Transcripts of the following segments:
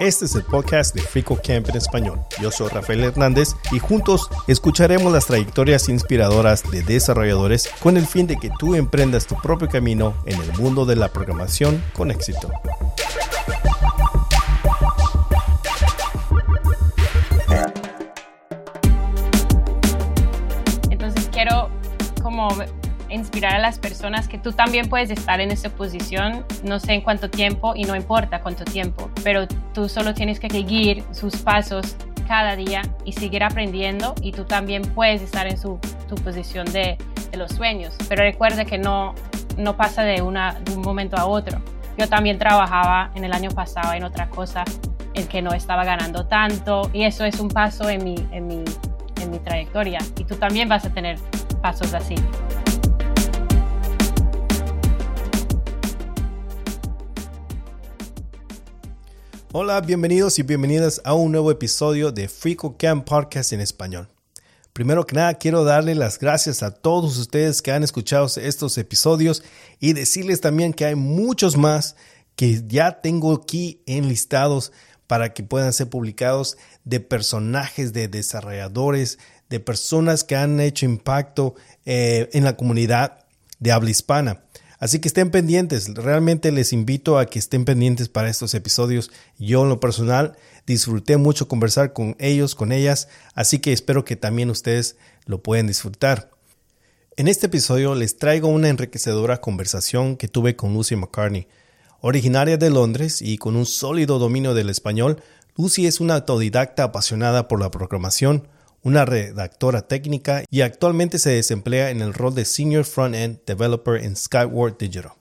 Este es el podcast de Frico Camp en español. Yo soy Rafael Hernández y juntos escucharemos las trayectorias inspiradoras de desarrolladores con el fin de que tú emprendas tu propio camino en el mundo de la programación con éxito. Inspirar a las personas que tú también puedes estar en esa posición, no sé en cuánto tiempo y no importa cuánto tiempo, pero tú solo tienes que seguir sus pasos cada día y seguir aprendiendo y tú también puedes estar en su, tu posición de, de, los sueños. Pero recuerda que no, no pasa de, una, de un momento a otro. Yo también trabajaba en el año pasado en otra cosa en que no estaba ganando tanto y eso es un paso en mi, en mi, en mi trayectoria y tú también vas a tener pasos así. Hola, bienvenidos y bienvenidas a un nuevo episodio de Frico Camp Podcast en español. Primero que nada, quiero darle las gracias a todos ustedes que han escuchado estos episodios y decirles también que hay muchos más que ya tengo aquí enlistados para que puedan ser publicados de personajes, de desarrolladores, de personas que han hecho impacto eh, en la comunidad de habla hispana. Así que estén pendientes, realmente les invito a que estén pendientes para estos episodios. Yo en lo personal disfruté mucho conversar con ellos, con ellas, así que espero que también ustedes lo puedan disfrutar. En este episodio les traigo una enriquecedora conversación que tuve con Lucy McCartney. Originaria de Londres y con un sólido dominio del español, Lucy es una autodidacta apasionada por la programación, una redactora técnica y actualmente se desemplea en el rol de Senior Front-End Developer en Skyward Digital.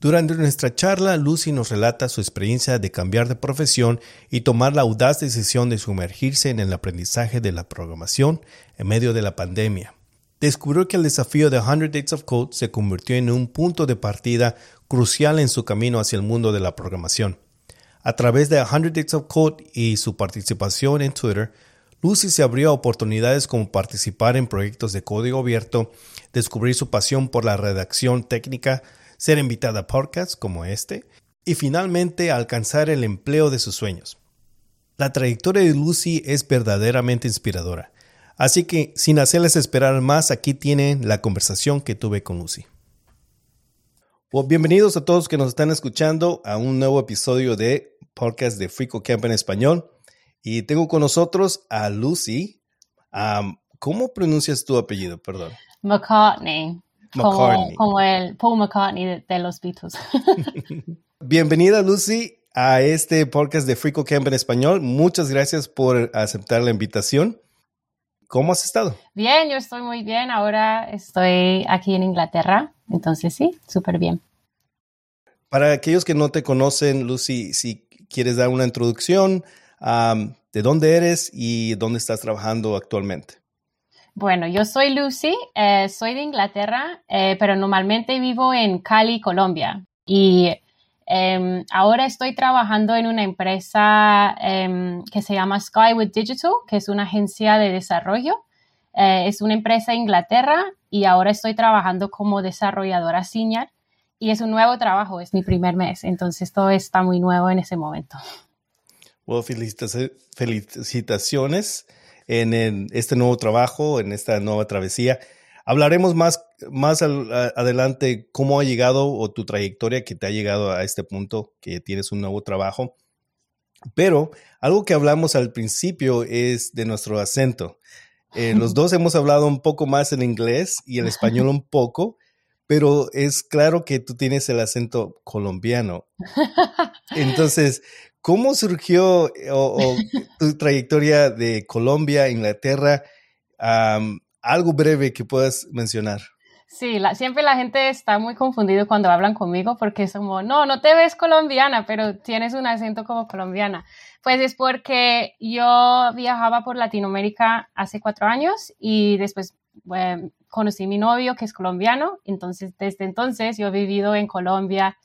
Durante nuestra charla, Lucy nos relata su experiencia de cambiar de profesión y tomar la audaz decisión de sumergirse en el aprendizaje de la programación en medio de la pandemia. Descubrió que el desafío de 100 Days of Code se convirtió en un punto de partida crucial en su camino hacia el mundo de la programación. A través de 100 Days of Code y su participación en Twitter, Lucy se abrió a oportunidades como participar en proyectos de código abierto, descubrir su pasión por la redacción técnica, ser invitada a podcasts como este y finalmente alcanzar el empleo de sus sueños. La trayectoria de Lucy es verdaderamente inspiradora, así que sin hacerles esperar más, aquí tienen la conversación que tuve con Lucy. Bienvenidos a todos que nos están escuchando a un nuevo episodio de podcast de Frico Camp en español. Y tengo con nosotros a Lucy. ¿Cómo pronuncias tu apellido? Perdón. McCartney. McCartney. Como, el Paul McCartney de, los Beatles. Bienvenida, Lucy, a este podcast de Frico Camp en español. Muchas gracias por aceptar la invitación. ¿Cómo has estado? Bien, yo estoy muy bien. Ahora estoy aquí en Inglaterra. Entonces, sí, súper bien. Para aquellos que no te conocen, Lucy, si quieres dar una introducción, de dónde eres y dónde estás trabajando actualmente. Bueno, yo soy Lucy, eh, soy de Inglaterra, eh, pero normalmente vivo en Cali, Colombia. Y em, ahora estoy trabajando en una empresa em, que se llama Skywood Digital, que es una agencia de desarrollo. Eh, es una empresa de Inglaterra y ahora estoy trabajando como desarrolladora senior y es un nuevo trabajo, es mi primer mes, entonces todo está muy nuevo en ese momento. Bueno, felicitaciones en, este nuevo trabajo, en esta nueva travesía. Hablaremos más, más adelante cómo ha llegado o tu trayectoria que te ha llegado a este punto, que tienes un nuevo trabajo. Pero algo que hablamos al principio es de nuestro acento. Eh, los dos hemos hablado un poco más en inglés y el español un poco, pero es claro que tú tienes el acento colombiano. Entonces, ¿Cómo surgió tu trayectoria de Colombia, Inglaterra? algo breve que puedas mencionar. Sí, siempre la gente está muy confundido cuando hablan conmigo porque es como, no, no te ves colombiana, pero tienes un acento como colombiana. Pues es porque yo viajaba por Latinoamérica hace cuatro años y después conocí a mi novio que es colombiano, entonces desde entonces yo he vivido en Colombia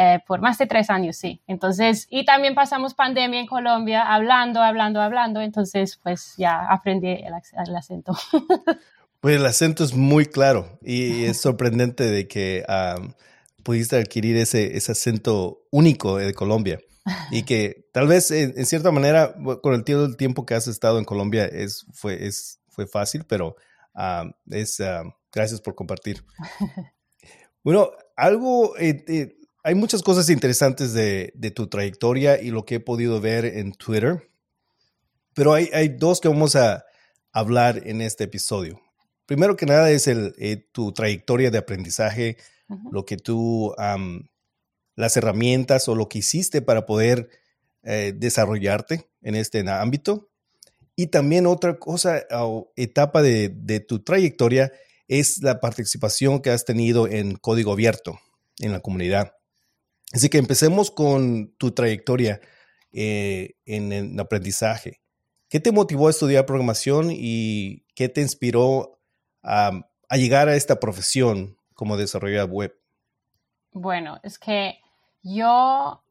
eh, por más de tres años, sí. Entonces, y también pasamos pandemia en Colombia, hablando, hablando, hablando, entonces pues ya aprendí el, acento. Pues el acento es muy claro y es sorprendente de que pudiste adquirir ese, ese acento único de Colombia y que tal vez en, cierta manera con el tiempo que has estado en Colombia es, fue, es, fue fácil, pero es, gracias por compartir. Bueno, algo, eh, eh, hay muchas cosas interesantes de, de, tu trayectoria y lo que he podido ver en Twitter, pero hay, hay dos que vamos a hablar en este episodio. Primero que nada es el, eh, tu trayectoria de aprendizaje, lo que tú, las herramientas o lo que hiciste para poder eh, desarrollarte en este ámbito. Y también otra cosa o etapa de, tu trayectoria es la participación que has tenido en código abierto en la comunidad. Así que empecemos con tu trayectoria eh, en el aprendizaje. ¿Qué te motivó a estudiar programación y qué te inspiró a, llegar a esta profesión como desarrollador web? Bueno, es que yo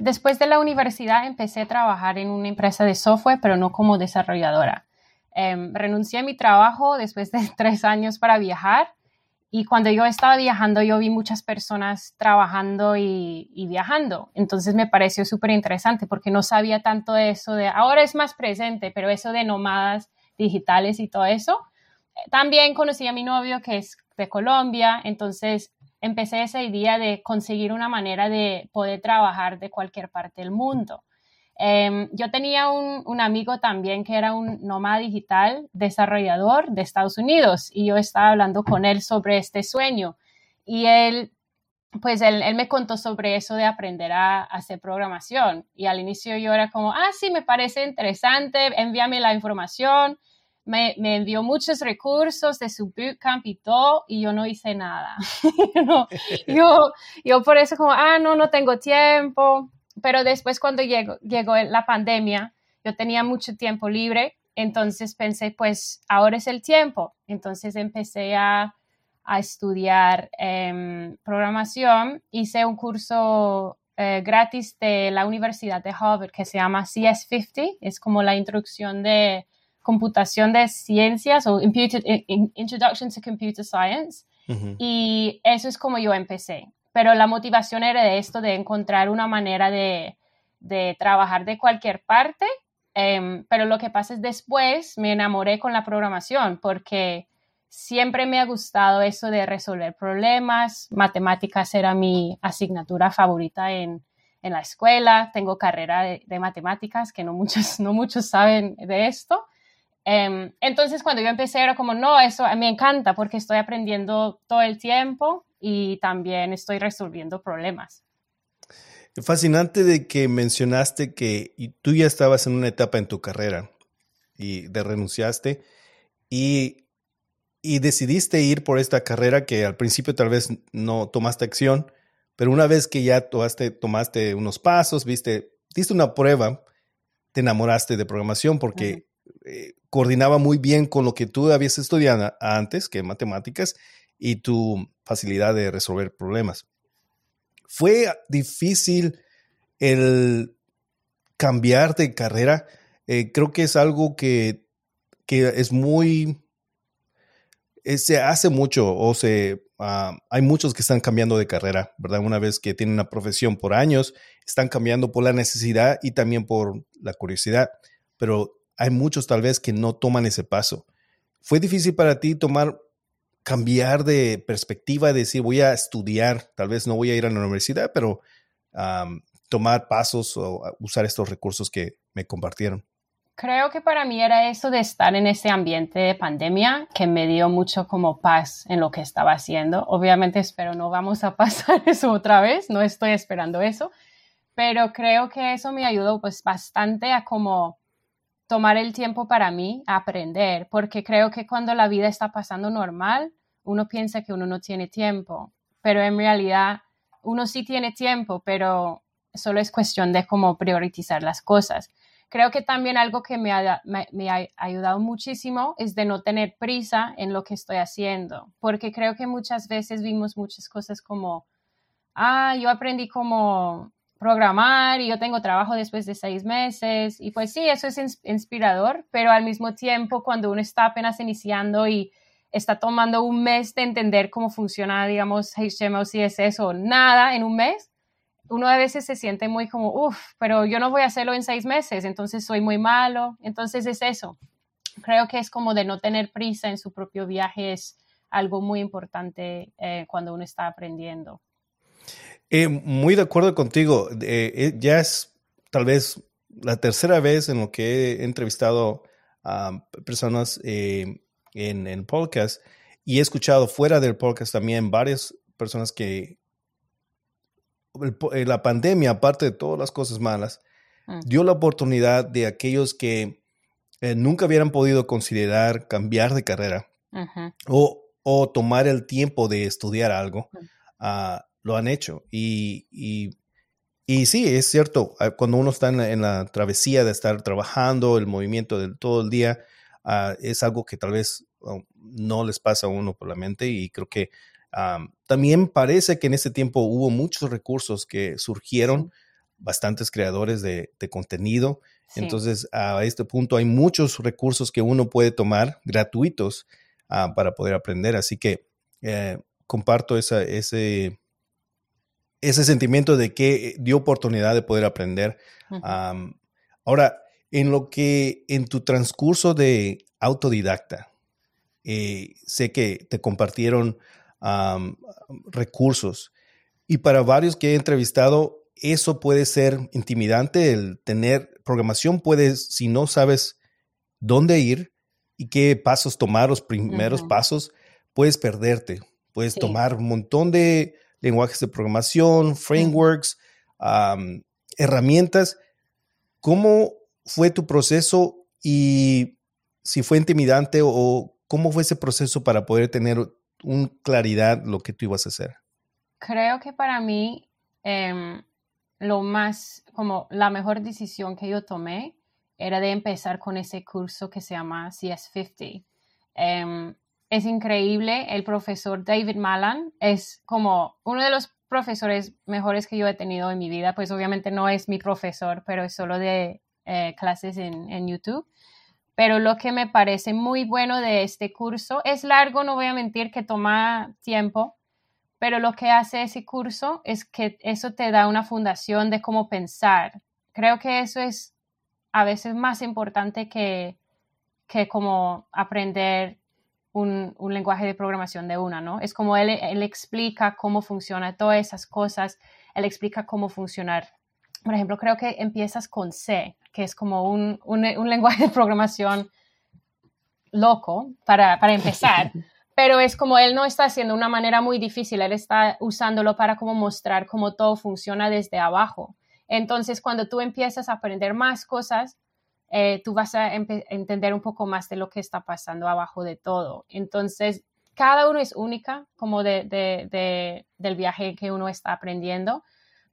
después de la universidad empecé a trabajar en una empresa de software, pero no como desarrolladora. Em, renuncié a mi trabajo después de tres años para viajar y cuando yo estaba viajando yo vi muchas personas trabajando y, viajando. Entonces me pareció súper interesante porque no sabía tanto de eso de, ahora es más presente, pero eso de nómadas digitales y todo eso también conocí a mi novio que es de Colombia, entonces empecé esa idea de conseguir una manera de poder trabajar de cualquier parte del mundo. Em, yo tenía un, amigo también que era un nómada digital desarrollador de Estados Unidos y yo estaba hablando con él sobre este sueño y él, pues él, él me contó sobre eso de aprender a, hacer programación y al inicio yo era como, ah, sí, me parece interesante, envíame la información me, envió muchos recursos de su bootcamp y todo, y yo no hice nada. yo, yo por eso como, ah, no, no tengo tiempo. Pero después cuando llegó, llegó la pandemia, yo tenía mucho tiempo libre, entonces pensé, pues ahora es el tiempo. Entonces empecé a, a estudiar em, programación, hice un curso eh, gratis de la Universidad de Harvard que se llama CS50, es como la introducción de computación de ciencias o Introduction to Computer Science. Y eso es como yo empecé. Pero la motivación era de esto, de encontrar una manera de, de trabajar de cualquier parte. Em, pero lo que pasa es después me enamoré con la programación porque siempre me ha gustado eso de resolver problemas. Matemáticas era mi asignatura favorita en, la escuela. Tengo carrera de, de, matemáticas, que no muchos, no muchos saben de esto. Em, entonces, cuando yo empecé, era como, no, eso me encanta porque estoy aprendiendo todo el tiempo y también estoy resolviendo problemas. Fascinante de que mencionaste que tú ya estabas en una etapa en tu carrera y de renunciaste y, y decidiste ir por esta carrera que al principio tal vez no tomaste acción, pero una vez que ya tomaste, tomaste unos pasos, viste, diste una prueba, te enamoraste de programación porque eh, coordinaba muy bien con lo que tú habías estudiado antes, que matemáticas, y tu facilidad de resolver problemas. Fue difícil el cambiar de carrera. Eh, creo que es algo que, es muy... Eh, se hace mucho o se... Ah, hay muchos que están cambiando de carrera, ¿verdad? Una vez que tienen una profesión por años, están cambiando por la necesidad y también por la curiosidad. Pero hay muchos tal vez que no toman ese paso. ¿Fue difícil para ti tomar, cambiar de perspectiva, decir voy a estudiar, tal vez no voy a ir a la universidad, pero tomar pasos o usar estos recursos que me compartieron? Creo que para mí era eso de estar en ese ambiente de pandemia que me dio mucho como paz en lo que estaba haciendo. Obviamente espero no vamos a pasar eso otra vez, no estoy esperando eso, pero creo que eso me ayudó pues bastante a como tomar el tiempo para mí, aprender, porque creo que cuando la vida está pasando normal, uno piensa que uno no tiene tiempo, pero en realidad uno sí tiene tiempo, pero solo es cuestión de cómo priorizar las cosas. Creo que también algo que me ha, me ha ayudado muchísimo es de no tener prisa en lo que estoy haciendo, porque creo que muchas veces vimos muchas cosas como, ah, yo aprendí como programar y yo tengo trabajo después de seis meses y pues sí, eso es inspirador, pero al mismo tiempo cuando uno está apenas iniciando y está tomando un mes de entender cómo funciona, digamos, HTML, CSS o nada en un mes, uno a veces se siente muy como, uff, pero yo no voy a hacerlo en seis meses, entonces soy muy malo. Entonces es eso. Creo que es como de no tener prisa en su propio viaje, es algo muy importante eh, cuando uno está aprendiendo. Eh, muy de acuerdo contigo. Eh, ya es tal vez la tercera vez en lo que he entrevistado a personas en el podcast y he escuchado fuera del podcast también varias personas que la pandemia, aparte de todas las cosas malas, mm. dio la oportunidad de aquellos que nunca hubieran podido considerar cambiar de carrera o, o, tomar el tiempo de estudiar algo. Uh, lo han hecho. Y, y, y, sí, es cierto, ah, cuando uno está en la, travesía de estar trabajando, el movimiento de todo el día, uh, es algo que tal vez no les pasa a uno por la mente y creo que um, también parece que en ese tiempo hubo muchos recursos que surgieron, bastantes creadores de, de contenido. Entonces, a este punto hay muchos recursos que uno puede tomar gratuitos uh, para poder aprender. Así que eh, comparto esa, ese, ese sentimiento de que dio oportunidad de poder aprender. ahora, en lo que en tu transcurso de autodidacta, eh, sé que te compartieron recursos. Y para varios que he entrevistado, eso puede ser intimidante, el tener programación puedes, si no sabes dónde ir y qué pasos tomar, los primeros pasos, puedes perderte, puedes tomar un montón de lenguajes de programación, frameworks, herramientas. ¿Cómo fue tu proceso y si fue intimidante o cómo fue ese proceso para poder tener un claridad lo que tú ibas a hacer? Creo que para mí em, lo más, como la mejor decisión que yo tomé era de empezar con ese curso que se llama CS50 es increíble. El profesor David Malan es como uno de los profesores mejores que yo he tenido en mi vida. Pues obviamente no es mi profesor, pero es solo de eh, clases en, YouTube. Pero lo que me parece muy bueno de este curso es largo, no voy a mentir que toma tiempo, pero lo que hace ese curso es que eso te da una fundación de cómo pensar. Creo que eso es a veces más importante que, que como aprender un, lenguaje de programación de una, ¿no? Es como él, él explica cómo funciona todas esas cosas, él explica cómo funcionar. Por ejemplo, creo que empiezas con C, que es como un, lenguaje de programación loco para, para empezar. pero es como él no está haciendo una manera muy difícil, él está usándolo para como mostrar cómo todo funciona desde abajo. Entonces, cuando tú empiezas a aprender más cosas, eh, tú vas a entender un poco más de lo que está pasando abajo de todo. Entonces, cada uno es única, como de, del viaje que uno está aprendiendo.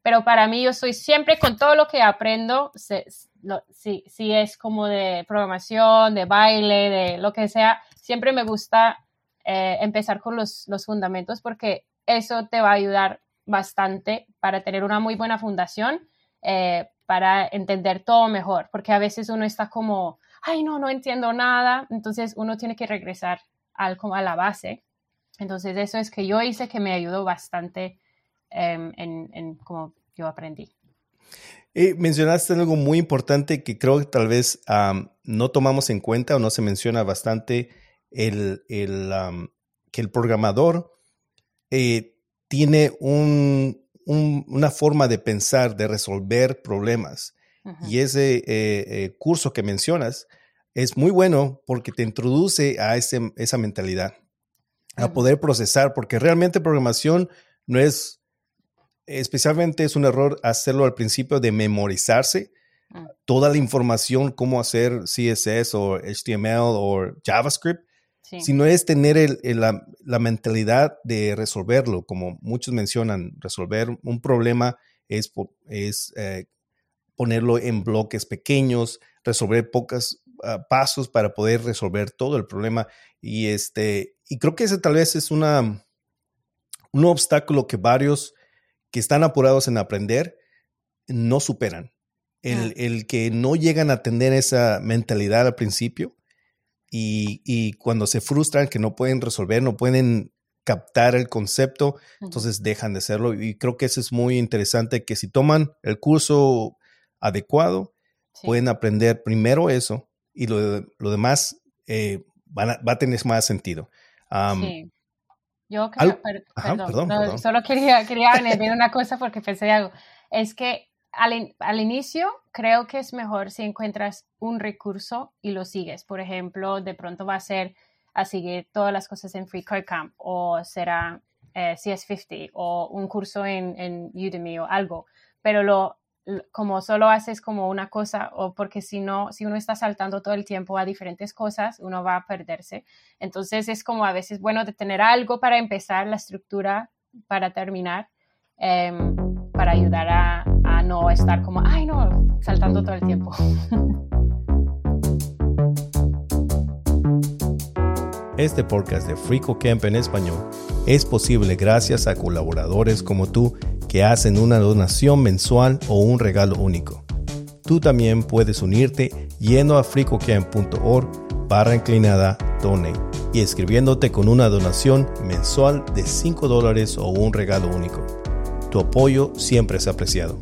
Pero para mí, yo soy siempre con todo lo que aprendo, si, es como de programación, de baile, de lo que sea, siempre me gusta eh, empezar con los, los fundamentos porque eso te va a ayudar bastante para tener una muy buena fundación eh, para entender todo mejor, porque a veces uno está como, ay, no, no entiendo nada, entonces uno tiene que regresar al, como a la base. Entonces eso es que yo hice que me ayudó bastante en, en cómo yo aprendí. Eh, mencionaste algo muy importante que creo que tal vez no tomamos en cuenta o no se menciona bastante, el, el que el programador eh, tiene un, una forma de pensar, de resolver problemas. Y ese eh, eh, curso que mencionas es muy bueno porque te introduce a ese, esa mentalidad, a poder procesar, porque realmente programación no es, especialmente es un error hacerlo al principio de memorizarse mm. toda la información, cómo hacer CSS o HTML o JavaScript, sino es tener la, mentalidad de resolverlo, como muchos mencionan, resolver un problema es, es eh, ponerlo en bloques pequeños, resolver pocos ah, pasos para poder resolver todo el problema. Y, este, y creo que ese tal vez es una, un obstáculo que varios que están apurados en aprender no superan. El, el, que no llegan a tener esa mentalidad al principio y, cuando se frustran que no pueden resolver, no pueden captar el concepto, entonces dejan de hacerlo. Y creo que eso es muy interesante, que si toman el curso adecuado, pueden aprender primero eso y lo, lo demás eh, va a tener más sentido. sí. Yo creo, perdón, solo quería, quería añadir una cosa porque pensé algo. Es que al, al, inicio creo que es mejor si encuentras un recurso y lo sigues. Por ejemplo, de pronto va a ser a seguir todas las cosas en Free Code Camp o será eh, CS50 o un curso en, en, Udemy o algo. Pero lo, como solo haces como una cosa o porque si no, si uno está saltando todo el tiempo a diferentes cosas, uno va a perderse. Entonces es como a veces bueno de tener algo para empezar la estructura para terminar. Em, para ayudar a, no estar como, ay no, saltando todo el tiempo. Este podcast de Frico Camp en español es posible gracias a colaboradores como tú que hacen una donación mensual o un regalo único. Tú también puedes unirte yendo a fricocamp.org barra inclinada donate y escribiéndote con una donación mensual de 5 dólares o un regalo único. Tu apoyo siempre es apreciado.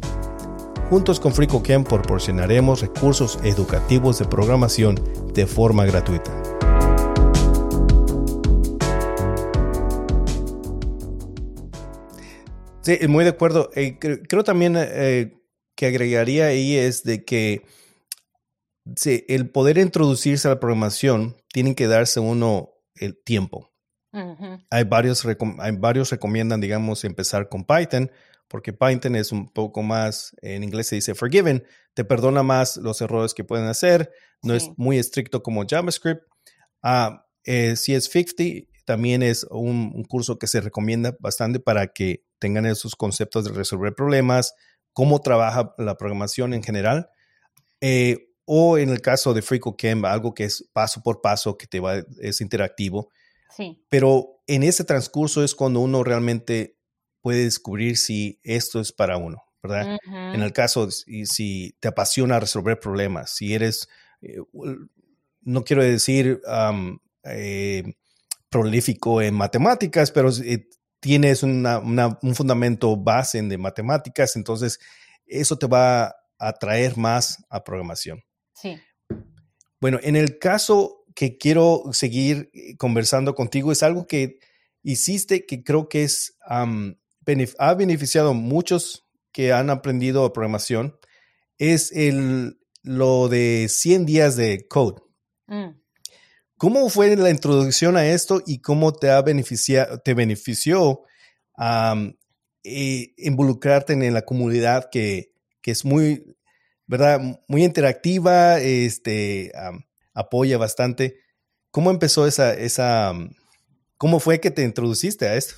Juntos con FricoCamp proporcionaremos recursos educativos de programación de forma gratuita. Sí, muy de acuerdo. Eh, creo, también eh, que agregaría ahí es de que el poder introducirse a la programación tiene que darse uno el tiempo hay, varios, hay varios recomiendan, digamos, empezar con Python, porque Python es un poco más, en inglés se dice forgiven, te perdona más los errores que pueden hacer, no es muy estricto como JavaScript. Ah, eh, CS50 también es un, curso que se recomienda bastante para que tengan esos conceptos de resolver problemas, cómo trabaja la programación en general. Eh, o en el caso de FreeCodeCamp, algo que es paso por paso, que te va, es interactivo. Pero en ese transcurso es cuando uno realmente puede descubrir si esto es para uno, ¿verdad? En el caso, si, si te apasiona resolver problemas, si eres, eh, no quiero decir eh, prolífico en matemáticas, pero eh, tienes una, un fundamento base de matemáticas, entonces eso te va a atraer más a programación. Sí. Bueno, en el caso que quiero seguir eh, conversando contigo es algo que hiciste que creo que es, ha beneficiado a muchos que han aprendido programación, es el, lo de 100 días de code. Mm. ¿Cómo fue la introducción a esto y cómo te, ha beneficiado, te benefició eh, involucrarte en la comunidad que, que, es muy, ¿verdad? Muy interactiva, este, apoya bastante. ¿Cómo empezó esa, esa, cómo fue que te introduciste a esto?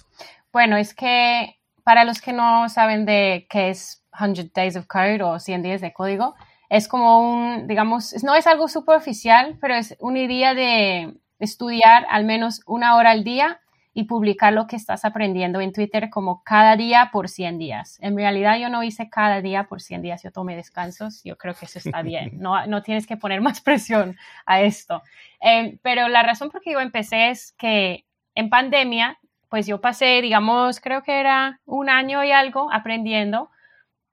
Bueno, es que para los que no saben de qué es 100 Days of Code o 100 días de código, es como un, digamos, no es algo superficial, pero es una idea de estudiar al menos una hora al día y publicar lo que estás aprendiendo en Twitter como cada día por 100 días. En realidad yo no hice cada día por 100 días, yo tomé descansos, yo creo que eso está bien, no, no tienes que poner más presión a esto. Eh, pero la razón por que yo empecé es que en pandemia, pues yo pasé, digamos, creo que era un año y algo aprendiendo,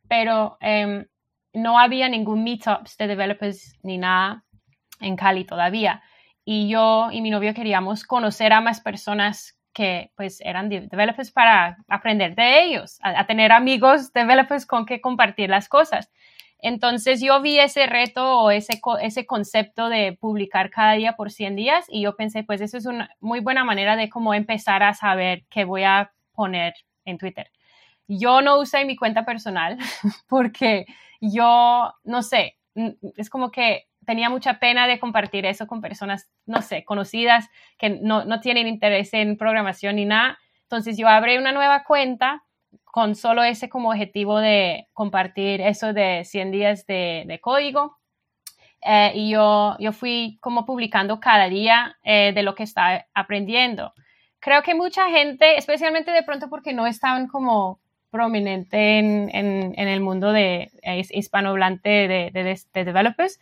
pero em, no había ningún meetups de developers ni nada en Cali todavía. Y yo y mi novio queríamos conocer a más personas que pues eran developers para aprender de ellos, a, tener amigos developers con que compartir las cosas. Entonces yo vi ese reto o ese, ese concepto de publicar cada día por 100 días y yo pensé, pues eso es una muy buena manera de cómo empezar a saber qué voy a poner en Twitter. Yo no usé mi cuenta personal porque yo, no sé, es como que tenía mucha pena de compartir eso con personas, no sé, conocidas que no, no tienen interés en programación ni nada. Entonces yo abrí una nueva cuenta con solo ese como objetivo de compartir eso de 100 días de, de código. Eh, y yo, yo fui como publicando cada día eh, de lo que estaba aprendiendo. Creo que mucha gente, especialmente de pronto porque no estaban como prominente en, en, el mundo de hispanohablante de, de, de, developers,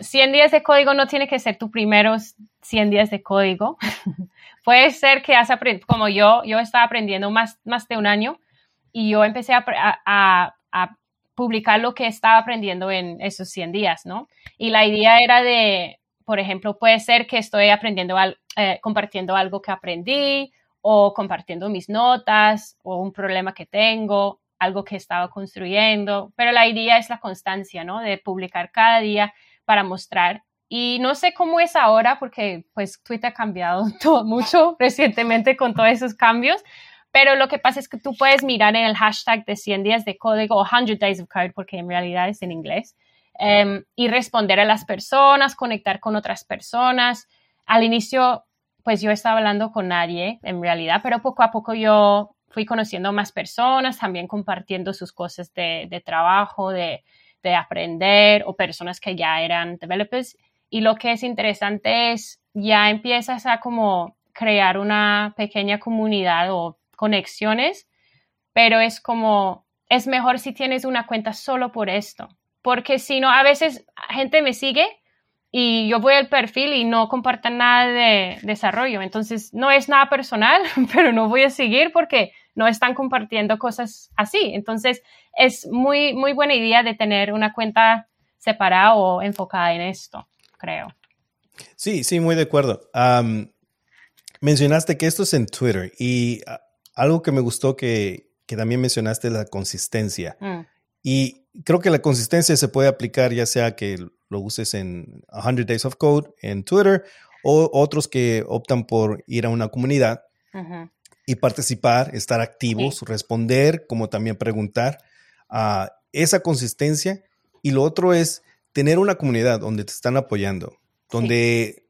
100 días de código no tiene que ser tu primeros 100 días de código. Puede ser que has aprendido, como yo, yo estaba aprendiendo más, más de un año y yo empecé a, a, a, publicar lo que estaba aprendiendo en esos 100 días, ¿no? Y la idea era de, por ejemplo, puede ser que estoy aprendiendo, eh, compartiendo algo que aprendí o compartiendo mis notas o un problema que tengo, algo que estaba construyendo, pero la idea es la constancia, ¿no? De publicar cada día para mostrar. Y no sé cómo es ahora porque pues Twitter ha cambiado todo, mucho recientemente con todos esos cambios, pero lo que pasa es que tú puedes mirar en el hashtag de 100 días de código o 100 days of code, porque en realidad es en inglés, em, y responder a las personas, conectar con otras personas. Al inicio, pues yo estaba hablando con nadie en realidad, pero poco a poco yo fui conociendo más personas, también compartiendo sus cosas de, trabajo, de, de aprender o personas que ya eran developers. Y lo que es interesante es ya empiezas a como crear una pequeña comunidad o conexiones, pero es como, es mejor si tienes una cuenta solo por esto, porque si no, a veces gente me sigue y yo voy al perfil y no compartan nada de desarrollo, entonces no es nada personal, pero no voy a seguir porque no están compartiendo cosas así, entonces es muy, muy buena idea de tener una cuenta separada o enfocada en esto, creo. Sí, sí, muy de acuerdo. mencionaste que esto es en Twitter y algo que me gustó que, también mencionaste es la consistencia. Mm. Y creo que la consistencia se puede aplicar ya sea que lo uses en 100 Days of Code en Twitter o otros que optan por ir a una comunidad y participar, estar activos, responder, como también preguntar. a esa consistencia. Y lo otro es tener una comunidad donde te están apoyando, donde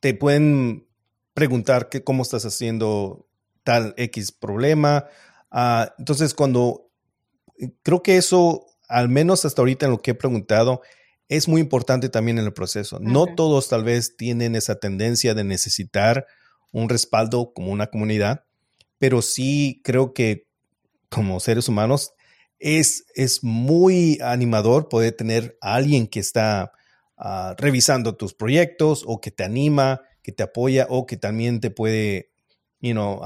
te pueden preguntar que, cómo estás haciendo tal X problema. Ah, entonces, cuando creo que eso, al menos hasta ahorita en lo que he preguntado, es muy importante también en el proceso. No todos tal vez tienen esa tendencia de necesitar un respaldo como una comunidad, pero sí creo que como seres humanos es, es muy animador poder tener a alguien que está ah, revisando tus proyectos o que te anima, que te apoya o que también te puede you know,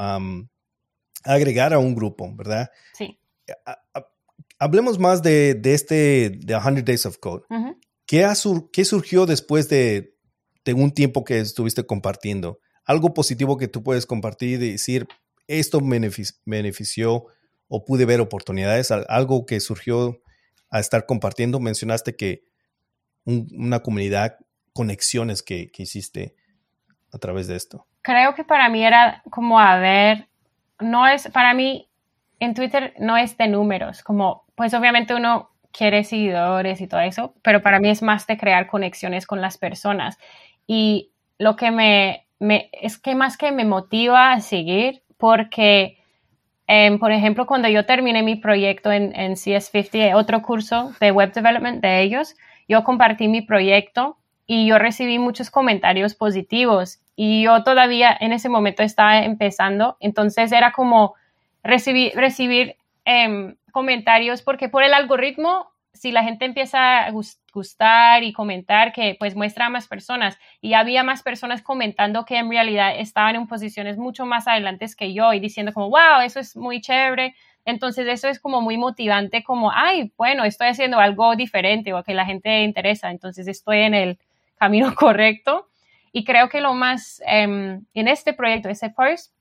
agregar a un grupo, ¿verdad? Sí. Hablemos más de, este, de 100 Days of Code. ¿Qué, ¿Qué, surgió después de, de, un tiempo que estuviste compartiendo? Algo positivo que tú puedes compartir y decir, esto me benefició o pude ver oportunidades, algo que surgió a estar compartiendo. Mencionaste que una comunidad, conexiones que, que hiciste a través de esto creo que para mí era como a ver, no es, para mí en Twitter no es de números, como pues obviamente uno quiere seguidores y todo eso, pero para mí es más de crear conexiones con las personas. Y lo que me, me es que más que me motiva a seguir, porque, em, por ejemplo, cuando yo terminé mi proyecto en, en CS50, otro curso de web development de ellos, yo compartí mi proyecto y yo recibí muchos comentarios positivos y yo todavía en ese momento estaba empezando, entonces era como recibir, em, comentarios porque por el algoritmo, si la gente empieza a gustar y comentar, que pues muestra a más personas y había más personas comentando que en realidad estaban en posiciones mucho más adelantes que yo y diciendo como, wow, eso es muy chévere. Entonces eso es como muy motivante, como, ay, bueno, estoy haciendo algo diferente o que la gente interesa, entonces estoy en el camino correcto. Y creo que lo más, em, en este proyecto, ese first,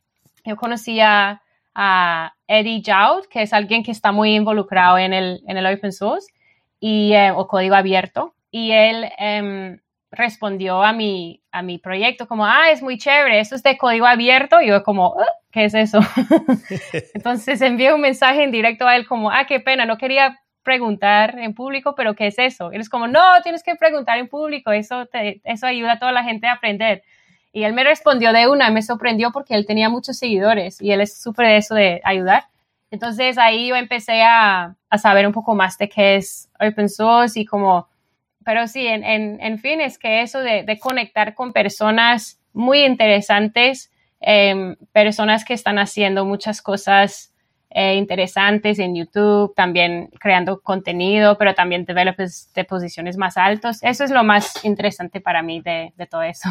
yo conocí a, Eddie Joud, que es alguien que está muy involucrado en el, en el open source y, eh, o código abierto. Y él em, respondió a mi, a mi proyecto como, ah, es muy chévere, eso es de código abierto. Y yo como, ah, ¿qué es eso? Entonces envié un mensaje en directo a él como, ah, qué pena, no quería preguntar en público, pero ¿qué es eso? Él es como, no, tienes que preguntar en público, eso, te, eso ayuda a toda la gente a aprender. Y él me respondió de una, me sorprendió porque él tenía muchos seguidores y él es súper de eso de ayudar. Entonces ahí yo empecé a, a, saber un poco más de qué es open source y como, pero sí, en, en, en fin, es que eso de, de, conectar con personas muy interesantes, em, personas que están haciendo muchas cosas eh, interesantes en YouTube, también creando contenido, pero también developers de posiciones más altos. Eso es lo más interesante para mí de, todo eso.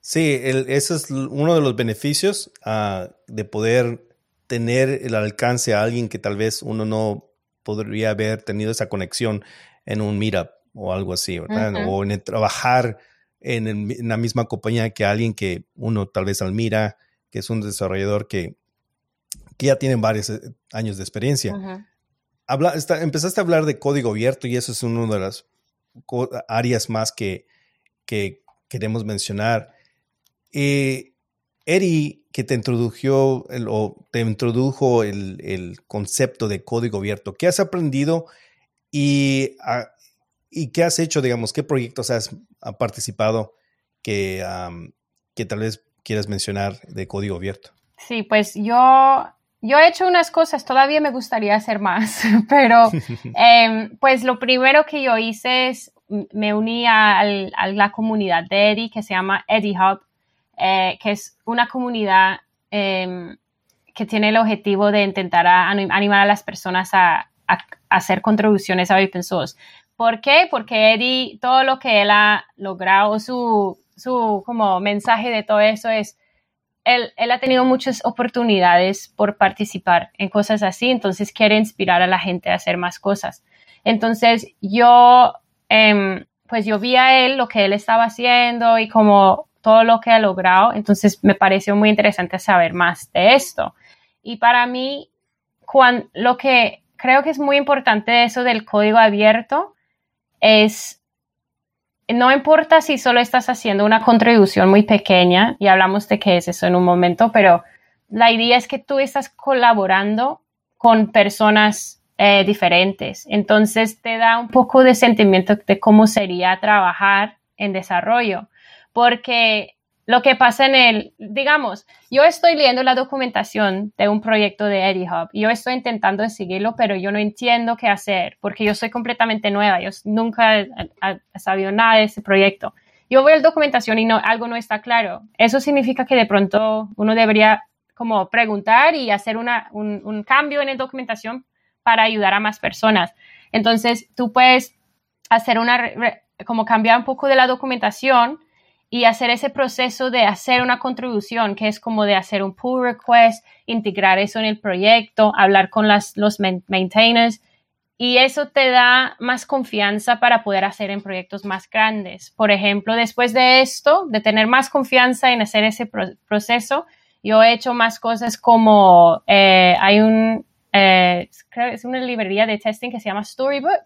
Sí, ese es uno de los beneficios uh, de poder tener el alcance a alguien que tal vez uno no podría haber tenido esa conexión en un meetup o algo así, ¿verdad? O en trabajar en, en, la misma compañía que alguien que uno tal vez admira, que es un desarrollador que que ya tienen varios eh, años de experiencia. Habla, empezaste a hablar de código abierto y eso es una de las áreas más que, que queremos mencionar. Eh, Eri, que te introdujo, el, o te introdujo el, el, concepto de código abierto, ¿qué has aprendido y, y qué has hecho, digamos, qué proyectos has, participado que, que tal vez quieras mencionar de código abierto? Sí, pues yo yo he hecho unas cosas, todavía me gustaría hacer más, pero em, pues lo primero que yo hice es me uní a, la comunidad de Eddie que se llama Eddie Hub, eh, que es una comunidad em, que tiene el objetivo de intentar animar a las personas a, hacer contribuciones a open source. ¿Por qué? Porque Eddie, todo lo que él ha logrado, su, su como mensaje de todo eso es él, ha tenido muchas oportunidades por participar en cosas así, entonces quiere inspirar a la gente a hacer más cosas. Entonces yo, em, pues yo vi a él lo que él estaba haciendo y como todo lo que ha logrado, entonces me pareció muy interesante saber más de esto. Y para mí, lo que creo que es muy importante de eso del código abierto es no importa si solo estás haciendo una contribución muy pequeña, y hablamos de qué es eso en un momento, pero la idea es que tú estás colaborando con personas eh, diferentes. Entonces te da un poco de sentimiento de cómo sería trabajar en desarrollo, porque lo que pasa en el, digamos, yo estoy leyendo la documentación de un proyecto de Eddie Hub y yo estoy intentando seguirlo, pero yo no entiendo qué hacer porque yo soy completamente nueva, yo nunca he, sabido nada de ese proyecto. Yo veo la documentación y no, algo no está claro. Eso significa que de pronto uno debería como preguntar y hacer una, un, un cambio en la documentación para ayudar a más personas. Entonces, tú puedes hacer una, como cambiar un poco de la documentación y hacer ese proceso de hacer una contribución, que es como de hacer un pull request, integrar eso en el proyecto, hablar con las, los maintainers y eso te da más confianza para poder hacer en proyectos más grandes. Por ejemplo, después de esto, de tener más confianza en hacer ese proceso, yo he hecho más cosas como eh, hay un, eh, es una librería de testing que se llama Storybook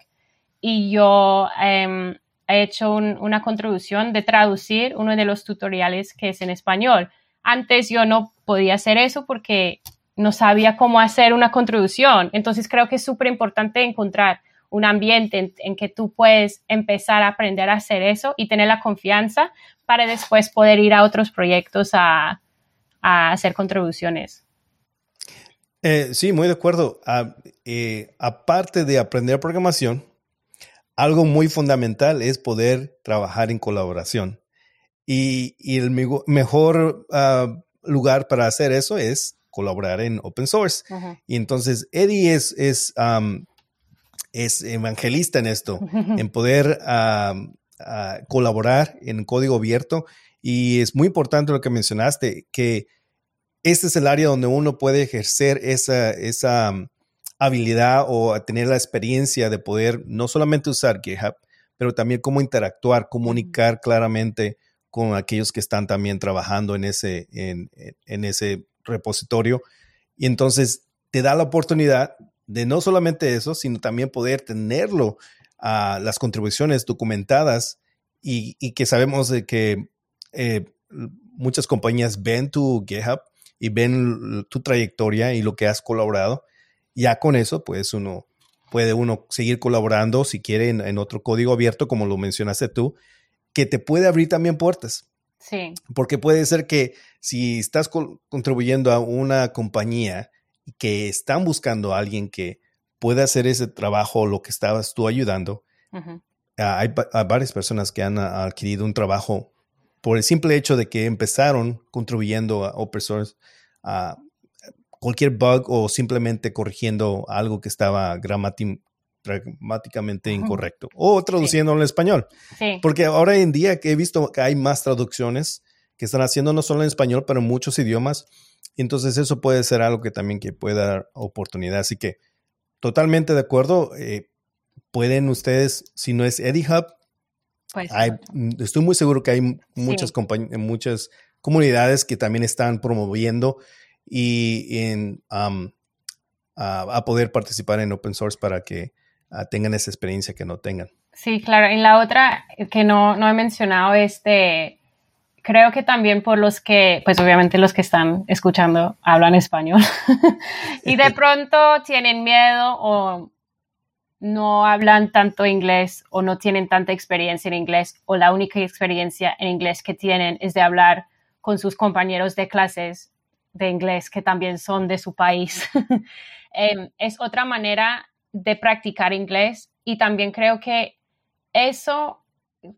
y yo em, he hecho una contribución de traducir uno de los tutoriales que es en español. Antes yo no podía hacer eso porque no sabía cómo hacer una contribución. Entonces creo que es súper importante encontrar un ambiente en, que tú puedes empezar a aprender a hacer eso y tener la confianza para después poder ir a otros proyectos a, hacer contribuciones. Eh, sí, muy de acuerdo. Ah, eh, aparte de aprender programación, algo muy fundamental es poder trabajar en colaboración. Y, el mejor ah, lugar para hacer eso es colaborar en open source. Y entonces Eddie es, es, es evangelista en esto, en poder colaborar en código abierto. Y es muy importante lo que mencionaste, que este es el área donde uno puede ejercer esa, esa habilidad o tener la experiencia de poder no solamente usar GitHub, pero también cómo interactuar, comunicar claramente con aquellos que están también trabajando en ese, en, ese repositorio. Y entonces te da la oportunidad de no solamente eso, sino también poder tenerlo a las contribuciones documentadas y, que sabemos de que eh, muchas compañías ven tu GitHub y ven tu trayectoria y lo que has colaborado ya con eso, pues uno puede uno seguir colaborando si quiere en, otro código abierto, como lo mencionaste tú, que te puede abrir también puertas. Sí. Porque puede ser que si estás contribuyendo a una compañía que están buscando a alguien que pueda hacer ese trabajo, lo que estabas tú ayudando, hay, varias personas que han adquirido un trabajo por el simple hecho de que empezaron contribuyendo a, a cualquier bug o simplemente corrigiendo algo que estaba gramáticamente incorrecto o traduciéndolo en español. Porque ahora en día que he visto que hay más traducciones que están haciendo no solo en español, pero en muchos idiomas. Entonces eso puede ser algo que también que pueda dar oportunidad. Así que totalmente de acuerdo. Eh, pueden ustedes, si no es EdiHub, pues, estoy muy seguro que hay muchas, muchas comunidades que también están promoviendo y en, a, poder participar en open source para que ah, tengan esa experiencia que no tengan. Sí, claro. En la otra que no, no he mencionado, este, creo que también por los que, pues obviamente los que están escuchando hablan español y de pronto tienen miedo o no hablan tanto inglés o no tienen tanta experiencia en inglés o la única experiencia en inglés que tienen es de hablar con sus compañeros de clases de inglés que también son de su país. Em, es otra manera de practicar inglés y también creo que eso,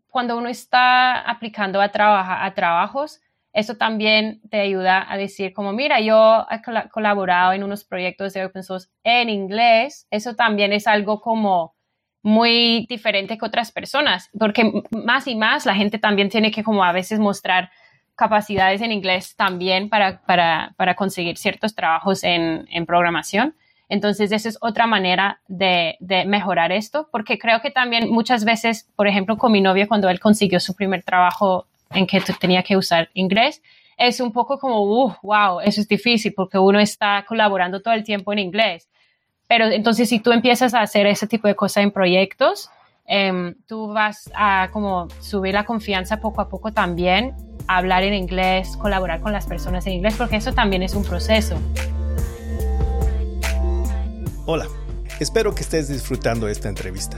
cuando uno está aplicando a, a trabajos, eso también te ayuda a decir como, mira, yo he colaborado en unos proyectos de open source en inglés. Eso también es algo como muy diferente que otras personas, porque más y más la gente también tiene que como a veces mostrar capacidades en inglés también para, para, conseguir ciertos trabajos en, programación. Entonces, esa es otra manera de, mejorar esto, porque creo que también muchas veces, por ejemplo, con mi novio, cuando él consiguió su primer trabajo en que tenía que usar inglés, es un poco como, wow, eso es difícil porque uno está colaborando todo el tiempo en inglés. Pero entonces, si tú empiezas a hacer ese tipo de cosas en proyectos, em, tú vas a como subir la confianza poco a poco también hablar en inglés, colaborar con las personas en inglés, porque eso también es un proceso. Hola, espero que estés disfrutando esta entrevista.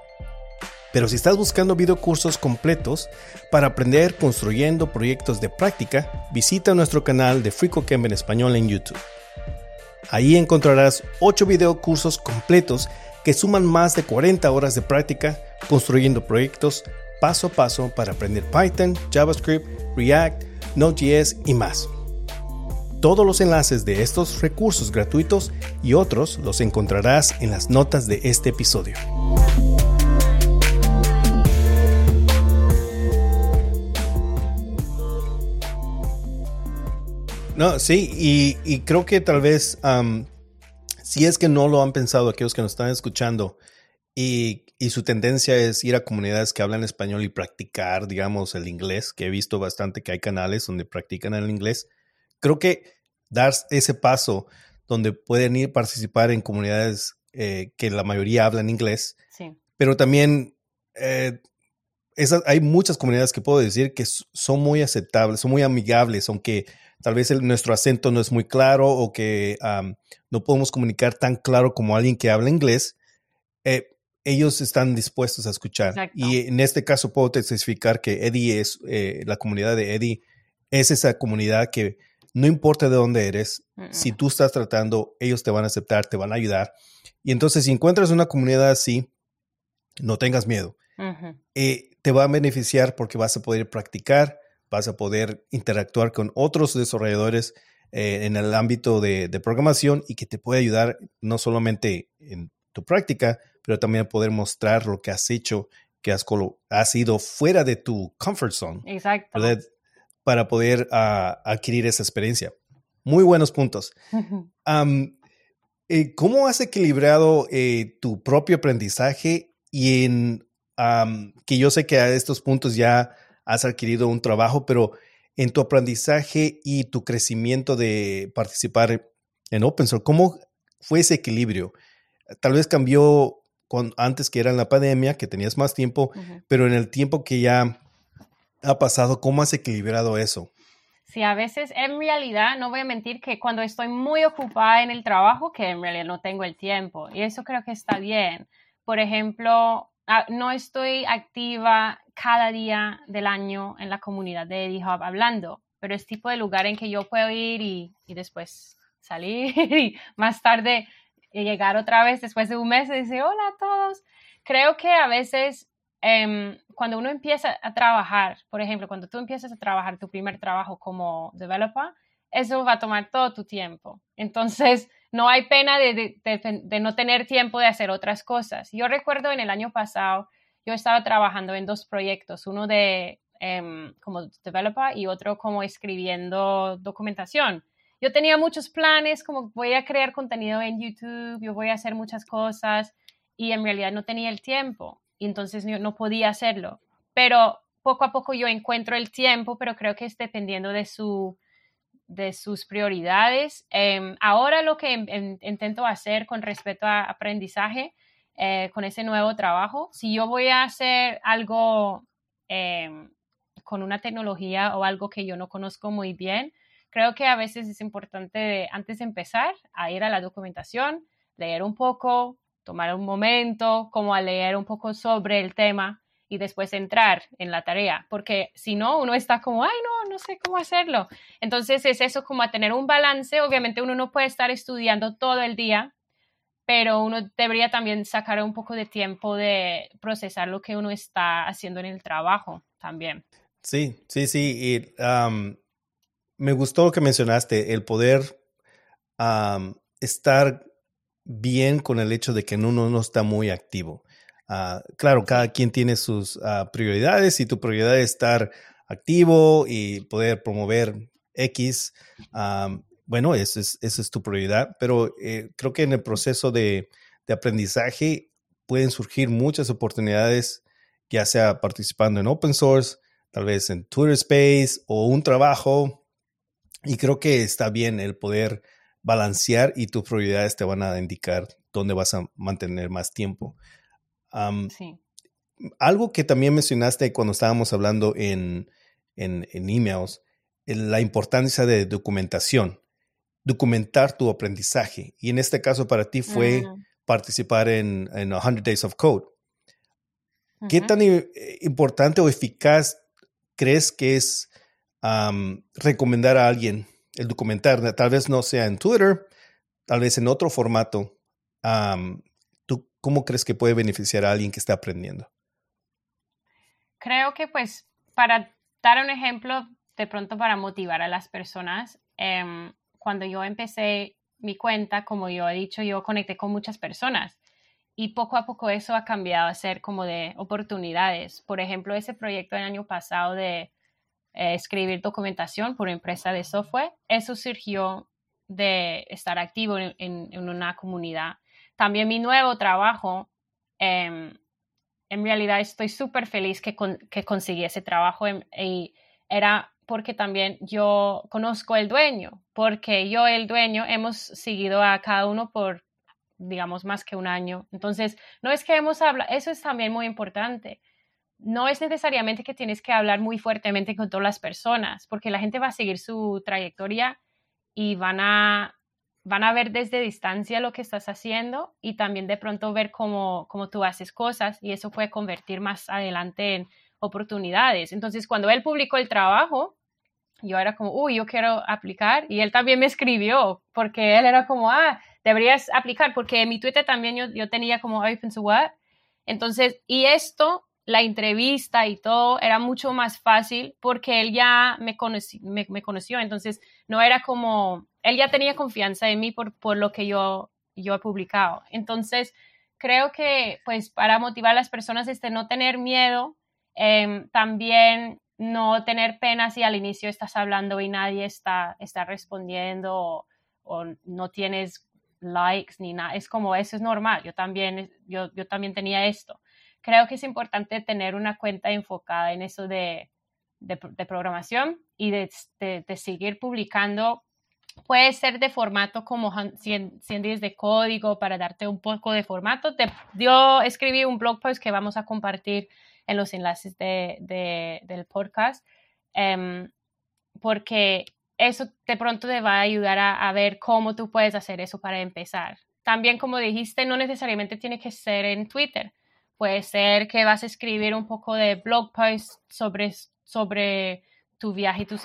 Pero si estás buscando videocursos completos para aprender construyendo proyectos de práctica, visita nuestro canal de FreeCodeCamp en español en YouTube. Ahí encontrarás 8 videocursos completos que suman más de 40 horas de práctica construyendo proyectos paso a paso para aprender Python, JavaScript, React, Node.js y más. Todos los enlaces de estos recursos gratuitos y otros los encontrarás en las notas de este episodio. No, sí, y, creo que tal vez, si es que no lo han pensado aquellos que nos están escuchando y, y, su tendencia es ir a comunidades que hablan español y practicar, digamos, el inglés, que he visto bastante que hay canales donde practican el inglés, creo que dar ese paso donde pueden ir a participar en comunidades eh, que la mayoría hablan inglés, pero también eh, hay muchas comunidades que puedo decir que son muy aceptables, son muy amigables, aunque tal vez nuestro acento no es muy claro o que no podemos comunicar tan claro como alguien que habla inglés. Eh, ellos están dispuestos a escuchar. Y en este caso puedo testificar que Eddie es, la comunidad de Eddie es esa comunidad que no importa de dónde eres, si tú estás tratando, ellos te van a aceptar, te van a ayudar. Y entonces, si encuentras una comunidad así, no tengas miedo. Eh, te va a beneficiar porque vas a poder practicar, vas a poder interactuar con otros desarrolladores eh, en el ámbito de, programación y que te puede ayudar no solamente en tu práctica, pero también a poder mostrar lo que has hecho, que has, has ido fuera de tu comfort zone. Exacto para poder ah, adquirir esa experiencia. Muy buenos puntos. Eh, ¿Cómo has equilibrado eh, tu propio aprendizaje y en que yo sé que a estos puntos ya has adquirido un trabajo, pero en tu aprendizaje y tu crecimiento de participar en Open Source, ¿cómo fue ese equilibrio? Tal vez cambió con, antes que era en la pandemia, que tenías más tiempo, pero en el tiempo que ya ha pasado? ¿Cómo has equilibrado eso? Sí, a veces en realidad, no voy a mentir que cuando estoy muy ocupada en el trabajo, que en realidad no tengo el tiempo. Y eso creo que está bien. Por ejemplo, no estoy activa cada día del año en la comunidad de Eddie Hub hablando, pero es tipo de lugar en que yo puedo ir y, y después salir y más tarde llegar otra vez después de un mes y decir hola a todos. Creo que a veces em, cuando uno empieza a trabajar, por ejemplo, cuando tú empiezas a trabajar tu primer trabajo como developer, eso va a tomar todo tu tiempo. Entonces, no hay pena de, no tener tiempo de hacer otras cosas. Yo recuerdo en el año pasado, yo estaba trabajando en dos proyectos, uno de em, como developer y otro como escribiendo documentación. Yo tenía muchos planes, como voy a crear contenido en YouTube, yo voy a hacer muchas cosas y en realidad no tenía el tiempo y entonces no podía hacerlo. Pero poco a poco yo encuentro el tiempo, pero creo que es dependiendo de su de sus prioridades. Em, ahora lo que intento hacer con respecto a aprendizaje, eh, con ese nuevo trabajo, si yo voy a hacer algo em, con una tecnología o algo que yo no conozco muy bien, creo que a veces es importante, antes de empezar, a ir a la documentación, leer un poco, tomar un momento, como a leer un poco sobre el tema y después entrar en la tarea, porque si no, uno está como, ay, no, no sé cómo hacerlo. Entonces es eso como tener un balance. Obviamente uno no puede estar estudiando todo el día, pero uno debería también sacar un poco de tiempo de procesar lo que uno está haciendo en el trabajo también. Sí, sí, sí. Y, me gustó que mencionaste, el poder estar bien con el hecho de que uno no está muy activo. Ah, claro, cada quien tiene sus ah, prioridades y tu prioridad es estar activo y poder promover X. bueno, esa es, es, tu prioridad, pero eh, creo que en el proceso de, de, aprendizaje pueden surgir muchas oportunidades, ya sea participando en open source, tal vez en Twitter Space o un trabajo. Y creo que está bien el poder balancear y tus prioridades te van a indicar dónde vas a mantener más tiempo sí. Algo que también mencionaste cuando estábamos hablando en, en, emails, la importancia de documentación, documentar tu aprendizaje. Y en este caso para ti fue participar en, en 100 Days of Code. ¿Qué tan importante o eficaz crees que es recomendar a alguien el documentar? Tal vez no sea en Twitter, tal vez en otro formato, ¿cómo crees que puede beneficiar a alguien que está aprendiendo? Creo que pues para dar un ejemplo, de pronto para motivar a las personas, em, cuando yo empecé mi cuenta, como yo he dicho, yo conecté con muchas personas y poco a poco eso ha cambiado a ser como de oportunidades. Por ejemplo, ese proyecto del año pasado de eh, escribir documentación por empresa de software, eso surgió de estar activo en una comunidad también mi nuevo trabajo, em, en realidad estoy súper feliz que, que, conseguí ese trabajo em, y era porque también yo conozco el dueño, porque yo el dueño hemos seguido a cada uno por, digamos, más que un año. Entonces, no es que hemos hablado, eso es también muy importante. No es necesariamente que tienes que hablar muy fuertemente con todas las personas, porque la gente va a seguir su trayectoria y van a van a ver desde distancia lo que estás haciendo y también de pronto ver cómo, cómo tú haces cosas y eso puede convertir más adelante en oportunidades. Entonces, cuando él publicó el trabajo, yo era como, uy, yo quiero aplicar y él también me escribió porque él era como, ah, deberías aplicar porque en mi Twitter también yo, yo tenía como open to what. Entonces, y esto, la entrevista y todo era mucho más fácil porque él ya me, me, conoció. Entonces, no era como él ya tenía confianza en mí por, por lo que yo, yo he publicado. Entonces, creo que pues para motivar a las personas este no tener miedo, em, también no tener pena si al inicio estás hablando y nadie está, está respondiendo o, no tienes likes ni nada. Es como eso es normal. Yo también, yo, yo también tenía esto. Creo que es importante tener una cuenta enfocada en eso de, de, programación y de, de, seguir publicando Puede ser de formato como 100, días de código para darte un poco de formato. Te, yo escribí un blog post que vamos a compartir en los enlaces de, del podcast, em, porque eso de pronto te va a ayudar a, a, ver cómo tú puedes hacer eso para empezar. También, como dijiste, no necesariamente tiene que ser en Twitter. Puede ser que vas a escribir un poco de blog post sobre, sobre tu viaje y tus,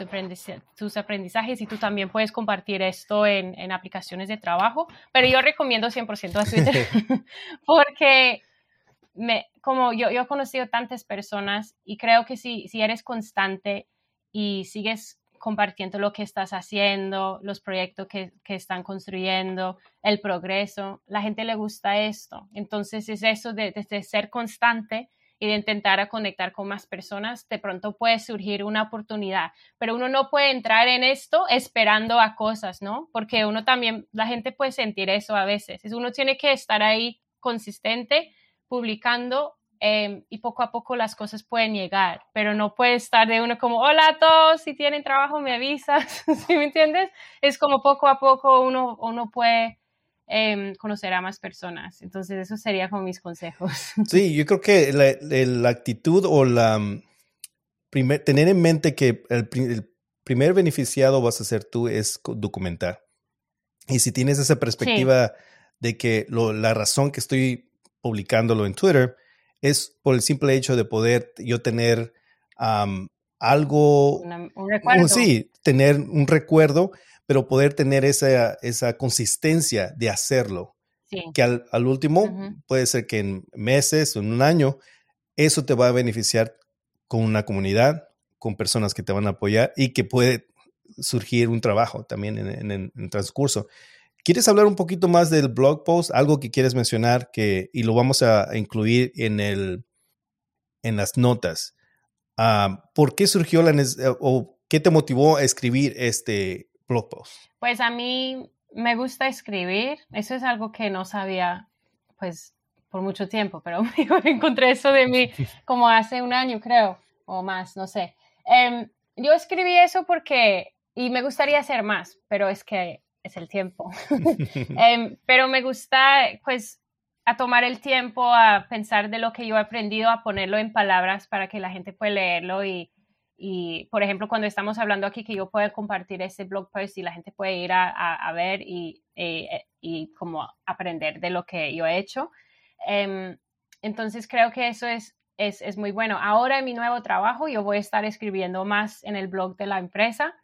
tus aprendizajes y tú también puedes compartir esto en, en aplicaciones de trabajo, pero yo recomiendo 100% a Twitter porque me, como yo, yo he conocido tantas personas y creo que si, si eres constante y sigues compartiendo lo que estás haciendo, los proyectos que, que, están construyendo, el progreso. La gente le gusta esto. Entonces es eso de, de, ser constante y de intentar conectar con más personas. De pronto puede surgir una oportunidad, pero uno no puede entrar en esto esperando a cosas, ¿no? Porque uno también, la gente puede sentir eso a veces. Uno tiene que estar ahí consistente publicando em, y poco a poco las cosas pueden llegar, pero no puede estar de uno como, hola a todos, si tienen trabajo me avisas, ¿sí me entiendes? Es como poco a poco uno, uno puede em, conocer a más personas. Entonces, eso sería como mis consejos. Sí, yo creo que la, actitud o la mm, primer, tener en mente que el, primer beneficiado vas a ser tú es documentar. Y si tienes esa perspectiva de que lo, la razón que estoy publicándolo en Twitter, es por el simple hecho de poder yo tener algo, un recuerdo. sí, tener un recuerdo, pero poder tener esa, esa consistencia de hacerlo. Que al, último, puede ser que en meses o en un año, eso te va a beneficiar con una comunidad, con personas que te van a apoyar y que puede surgir un trabajo también en, en el transcurso. ¿Quieres hablar un poquito más del blog post? Algo que quieres mencionar que, y lo vamos a incluir en, el, en las notas. Ah, ¿Por qué surgió la o qué te motivó a escribir este blog post? Pues a mí me gusta escribir. Eso es algo que no sabía, pues, por mucho tiempo, pero encontré eso de mí como hace un año, creo, o más, no sé. Em, yo escribí eso porque, y me gustaría hacer más, pero es que es el tiempo. Em, pero me gusta, pues, a tomar el tiempo a pensar de lo que yo he aprendido, a ponerlo en palabras para que la gente pueda leerlo y, y por ejemplo, cuando estamos hablando aquí que yo pueda compartir ese blog post y la gente puede ir a, a, ver y, eh, y, como aprender de lo que yo he hecho. Em, entonces creo que eso es, es, es, muy bueno. Ahora en mi nuevo trabajo yo voy a estar escribiendo más en el blog de la empresa.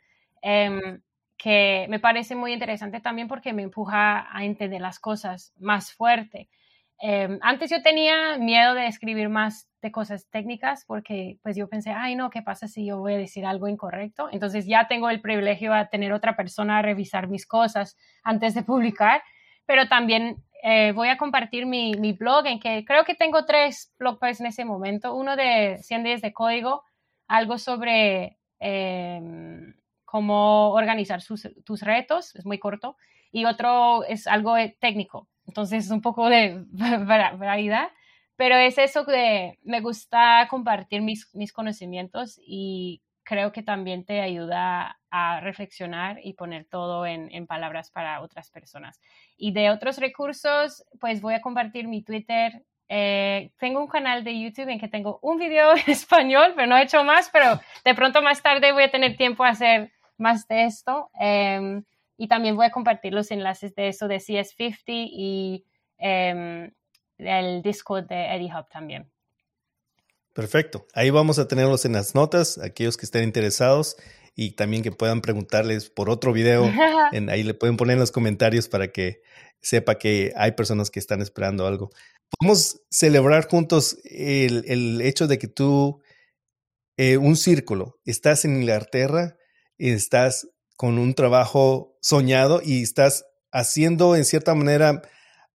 Em, que me parece muy interesante también porque me empuja a entender las cosas más fuerte. Em, antes yo tenía miedo de escribir más de cosas técnicas porque pues yo pensé, ay no, ¿qué pasa si yo voy a decir algo incorrecto? Entonces ya tengo el privilegio de tener otra persona a revisar mis cosas antes de publicar, pero también eh, voy a compartir mi, mi, blog en que creo que tengo tres blog posts en ese momento. Uno de 100 días de código, algo sobre... Eh, cómo organizar tus retos, es muy corto, y otro es algo técnico, entonces es un poco de variedad, pero es eso que me gusta compartir mis, mis conocimientos y creo que también te ayuda a reflexionar y poner todo en, en, palabras para otras personas. Y de otros recursos, pues voy a compartir mi Twitter. Eh, tengo un canal de YouTube en que tengo un video en español, pero no he hecho más, pero de pronto más tarde voy a tener tiempo a hacer más de esto. Em, y también voy a compartir los enlaces de eso de CS50 y em, el Discord de Eddie Hub también. Perfecto. Ahí vamos a tenerlos en las notas, aquellos que estén interesados y también que puedan preguntarles por otro video. en, ahí le pueden poner en los comentarios para que sepa que hay personas que están esperando algo. Podemos celebrar juntos el, el hecho de que tú, eh, un círculo, estás en Inglaterra estás con un trabajo soñado y estás haciendo en cierta manera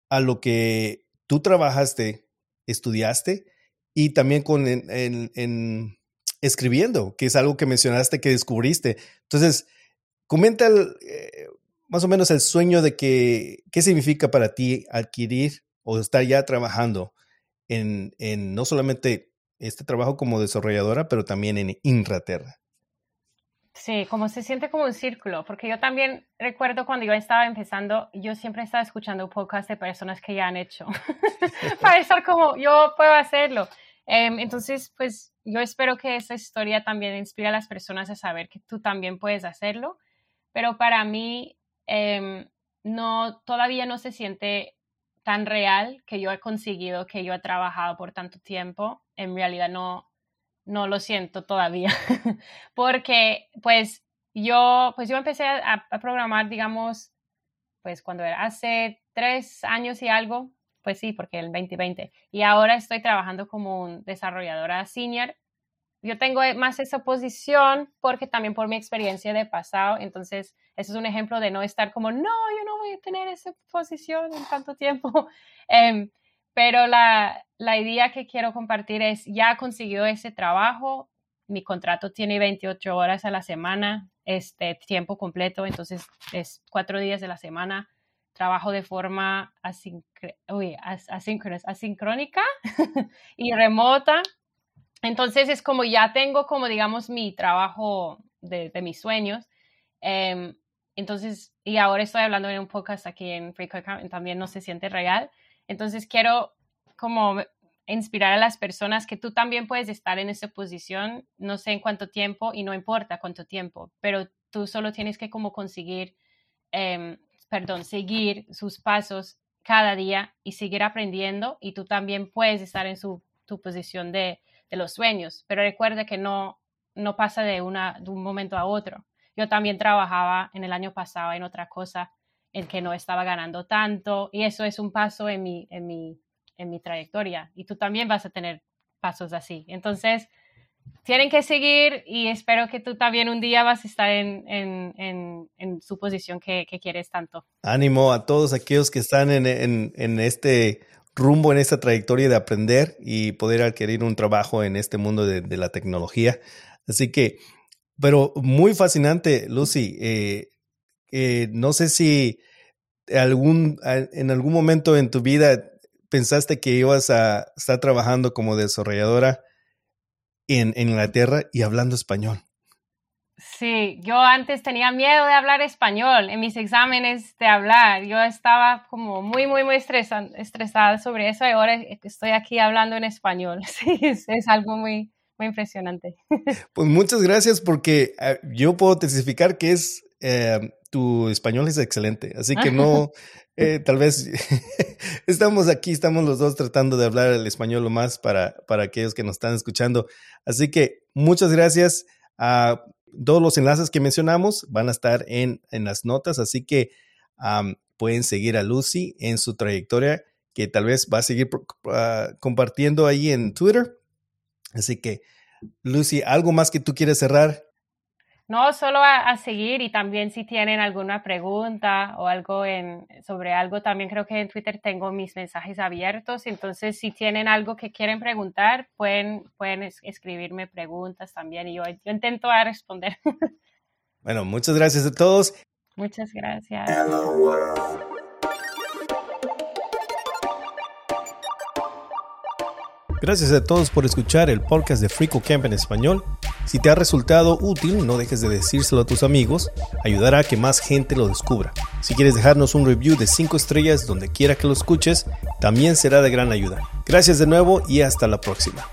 a lo que tú trabajaste, estudiaste y también con en, escribiendo, que es algo que mencionaste que descubriste. Entonces, comenta eh, más o menos el sueño de que, qué significa para ti adquirir o estar ya trabajando en, en no solamente este trabajo como desarrolladora, pero también en Inglaterra. Sí, como se siente como un círculo, porque yo también recuerdo cuando yo estaba empezando, yo siempre estaba escuchando podcast de personas que ya han hecho, para estar como, yo puedo hacerlo. Em, entonces, pues yo espero que esta historia también inspire a las personas a saber que tú también puedes hacerlo, pero para mí em, no, todavía no se siente tan real que yo he conseguido, que yo he trabajado por tanto tiempo, en realidad no, no lo siento todavía. Porque pues yo, pues yo empecé a, programar, digamos, pues cuando era hace tres años y algo, pues sí, porque el 2020. Y ahora estoy trabajando como un desarrolladora senior yo tengo e, más esa posición porque también por mi experiencia de pasado, entonces eso es un ejemplo de no estar como, no, yo no voy a tener esa posición en tanto tiempo. Em, pero la, la idea que quiero compartir es, ya he conseguido ese trabajo, mi contrato tiene 28 horas a la semana, este tiempo completo, entonces es cuatro días de la semana, trabajo de forma asincrónica y remota entonces es como ya tengo como digamos mi trabajo de, mis sueños. Em, entonces, y ahora estoy hablando en un podcast aquí en Free Account, también no se siente real. Entonces quiero como inspirar a las personas que tú también puedes estar en esa posición, no sé en cuánto tiempo y no importa cuánto tiempo, pero tú solo tienes que como conseguir, em, perdón, seguir sus pasos cada día y seguir aprendiendo y tú también puedes estar en su, tu posición de, de los sueños, pero recuerde que no, no pasa de, una, de un momento a otro. Yo también trabajaba en el año pasado en otra cosa en que no estaba ganando tanto y eso es un paso en mi, en mi, en mi trayectoria y tú también vas a tener pasos así. Entonces, tienen que seguir y espero que tú también un día vas a estar en, en, en, su posición que, que, quieres tanto. Ánimo a todos aquellos que están en, este rumbo en esta trayectoria de aprender y poder adquirir un trabajo en este mundo de, la tecnología. Así que, pero muy fascinante, Lucy. Eh, eh, no sé si algún, en algún momento en tu vida pensaste que ibas a estar trabajando como desarrolladora en, en Inglaterra y hablando español. Sí, yo antes tenía miedo de hablar español en mis exámenes de hablar. Yo estaba como muy, muy, muy estresada sobre eso y ahora estoy aquí hablando en español. Sí, es, algo muy, muy impresionante. Pues muchas gracias porque eh, yo puedo testificar que es, eh, tu español es excelente, así que no, eh, tal vez estamos aquí, estamos los dos tratando de hablar el español lo más para, para aquellos que nos están escuchando. Así que muchas gracias. a todos los enlaces que mencionamos van a estar en, las notas, así que pueden seguir a Lucy en su trayectoria, que tal vez va a seguir ah, compartiendo ahí en Twitter. Así que, Lucy, ¿algo más que tú quieres cerrar? No, solo a, seguir y también si tienen alguna pregunta o algo en, sobre algo, también creo que en Twitter tengo mis mensajes abiertos. Entonces, si tienen algo que quieren preguntar, pueden, pueden escribirme preguntas también y yo, yo intento a responder. Bueno, muchas gracias a todos. Muchas gracias. Gracias a todos por escuchar el podcast de Frico Camp en español. Si te ha resultado útil, no dejes de decírselo a tus amigos, ayudará a que más gente lo descubra. Si quieres dejarnos un review de 5 estrellas donde quiera que lo escuches, también será de gran ayuda. Gracias de nuevo y hasta la próxima.